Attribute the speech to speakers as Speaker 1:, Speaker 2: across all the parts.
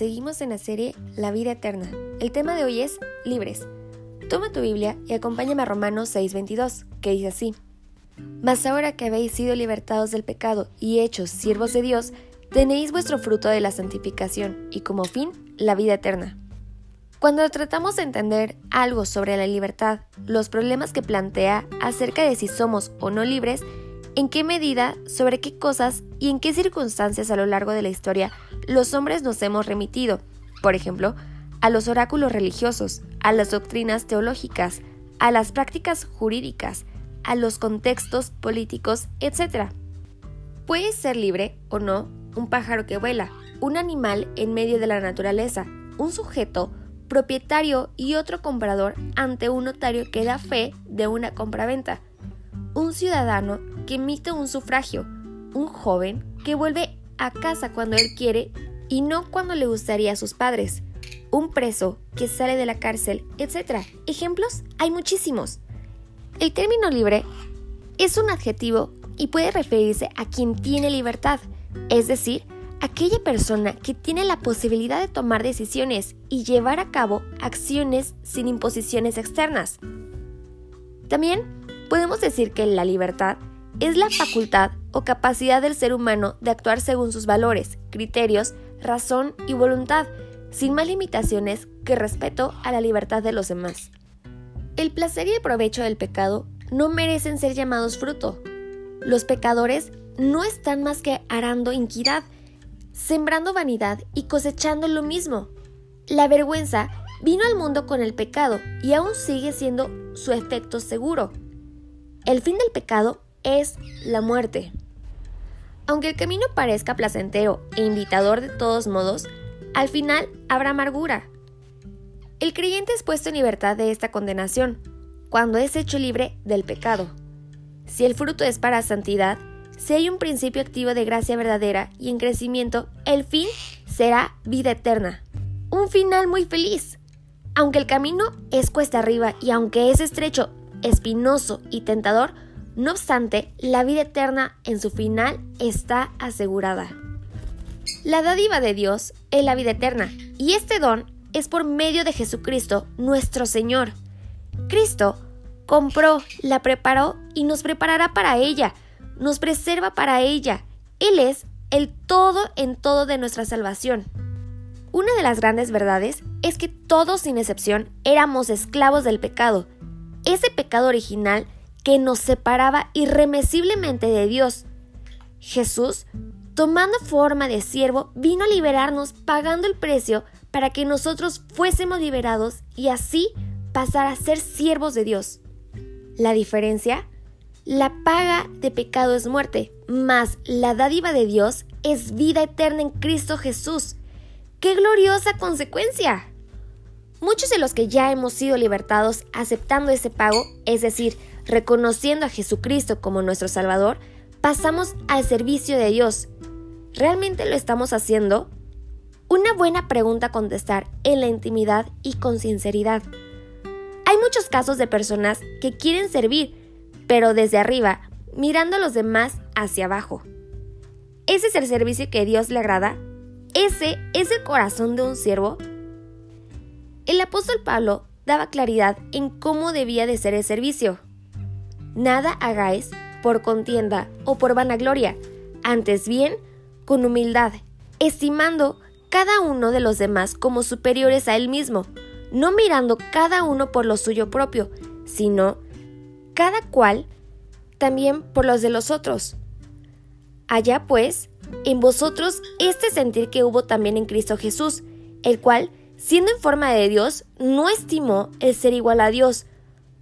Speaker 1: Seguimos en la serie La vida eterna. El tema de hoy es libres. Toma tu Biblia y acompáñame a Romanos 6:22, que dice así. Mas ahora que habéis sido libertados del pecado y hechos siervos de Dios, tenéis vuestro fruto de la santificación y como fin la vida eterna. Cuando tratamos de entender algo sobre la libertad, los problemas que plantea acerca de si somos o no libres, en qué medida, sobre qué cosas y en qué circunstancias a lo largo de la historia los hombres nos hemos remitido, por ejemplo, a los oráculos religiosos, a las doctrinas teológicas, a las prácticas jurídicas, a los contextos políticos, etc. Puede ser libre o no un pájaro que vuela, un animal en medio de la naturaleza, un sujeto, propietario y otro comprador ante un notario que da fe de una compraventa, un ciudadano que emite un sufragio, un joven que vuelve a casa cuando él quiere y no cuando le gustaría a sus padres, un preso que sale de la cárcel, etc. Ejemplos hay muchísimos. El término libre es un adjetivo y puede referirse a quien tiene libertad, es decir, aquella persona que tiene la posibilidad de tomar decisiones y llevar a cabo acciones sin imposiciones externas. También podemos decir que la libertad es la facultad o capacidad del ser humano de actuar según sus valores, criterios, razón y voluntad, sin más limitaciones que respeto a la libertad de los demás. El placer y el provecho del pecado no merecen ser llamados fruto. Los pecadores no están más que arando inquidad, sembrando vanidad y cosechando lo mismo. La vergüenza vino al mundo con el pecado y aún sigue siendo su efecto seguro. El fin del pecado es la muerte. Aunque el camino parezca placentero e invitador de todos modos, al final habrá amargura. El creyente es puesto en libertad de esta condenación, cuando es hecho libre del pecado. Si el fruto es para santidad, si hay un principio activo de gracia verdadera y en crecimiento, el fin será vida eterna. Un final muy feliz. Aunque el camino es cuesta arriba y aunque es estrecho, espinoso y tentador, no obstante, la vida eterna en su final está asegurada. La dádiva de Dios es la vida eterna, y este don es por medio de Jesucristo, nuestro Señor. Cristo compró, la preparó y nos preparará para ella, nos preserva para ella. Él es el todo en todo de nuestra salvación. Una de las grandes verdades es que todos sin excepción éramos esclavos del pecado. Ese pecado original que nos separaba irremisiblemente de Dios. Jesús, tomando forma de siervo, vino a liberarnos pagando el precio para que nosotros fuésemos liberados y así pasar a ser siervos de Dios. La diferencia, la paga de pecado es muerte, mas la dádiva de Dios es vida eterna en Cristo Jesús. ¡Qué gloriosa consecuencia! Muchos de los que ya hemos sido libertados aceptando ese pago, es decir, reconociendo a Jesucristo como nuestro Salvador, pasamos al servicio de Dios. ¿Realmente lo estamos haciendo? Una buena pregunta a contestar en la intimidad y con sinceridad. Hay muchos casos de personas que quieren servir, pero desde arriba, mirando a los demás hacia abajo. ¿Ese es el servicio que Dios le agrada? ¿Ese es el corazón de un siervo? El apóstol Pablo daba claridad en cómo debía de ser el servicio. Nada hagáis por contienda o por vanagloria, antes bien con humildad, estimando cada uno de los demás como superiores a él mismo, no mirando cada uno por lo suyo propio, sino cada cual también por los de los otros. Allá pues, en vosotros este sentir que hubo también en Cristo Jesús, el cual, siendo en forma de Dios, no estimó el ser igual a Dios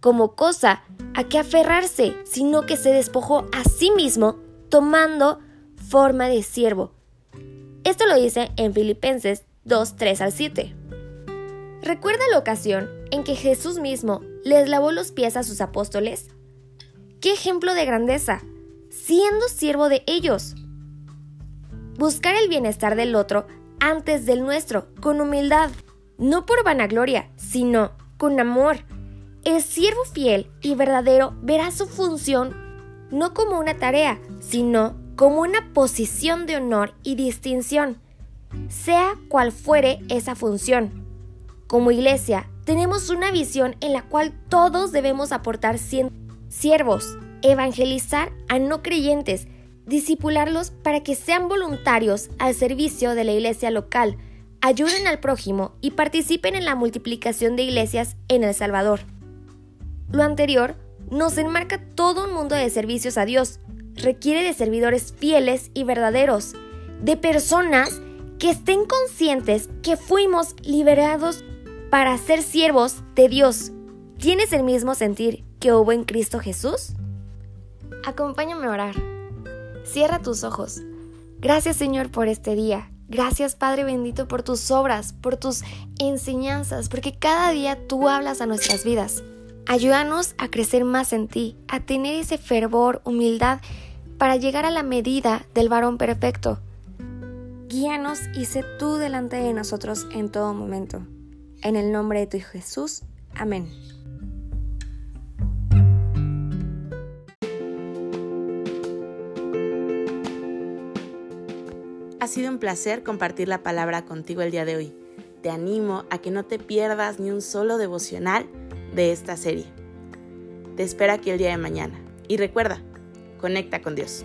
Speaker 1: como cosa a que aferrarse, sino que se despojó a sí mismo tomando forma de siervo. Esto lo dice en Filipenses 2, 3 al 7. ¿Recuerda la ocasión en que Jesús mismo les lavó los pies a sus apóstoles? ¡Qué ejemplo de grandeza! Siendo siervo de ellos. Buscar el bienestar del otro antes del nuestro, con humildad, no por vanagloria, sino con amor. El siervo fiel y verdadero verá su función no como una tarea, sino como una posición de honor y distinción, sea cual fuere esa función. Como iglesia, tenemos una visión en la cual todos debemos aportar siervos, evangelizar a no creyentes, disipularlos para que sean voluntarios al servicio de la iglesia local, ayuden al prójimo y participen en la multiplicación de iglesias en El Salvador. Lo anterior nos enmarca todo un mundo de servicios a Dios. Requiere de servidores fieles y verdaderos, de personas que estén conscientes que fuimos liberados para ser siervos de Dios. ¿Tienes el mismo sentir que hubo en Cristo Jesús? Acompáñame a orar. Cierra tus ojos. Gracias Señor por este día. Gracias Padre bendito por tus obras, por tus enseñanzas, porque cada día tú hablas a nuestras vidas. Ayúdanos a crecer más en ti, a tener ese fervor, humildad, para llegar a la medida del varón perfecto. Guíanos y sé tú delante de nosotros en todo momento. En el nombre de tu Hijo Jesús. Amén.
Speaker 2: Ha sido un placer compartir la palabra contigo el día de hoy. Te animo a que no te pierdas ni un solo devocional de esta serie. Te espero aquí el día de mañana. Y recuerda, conecta con Dios.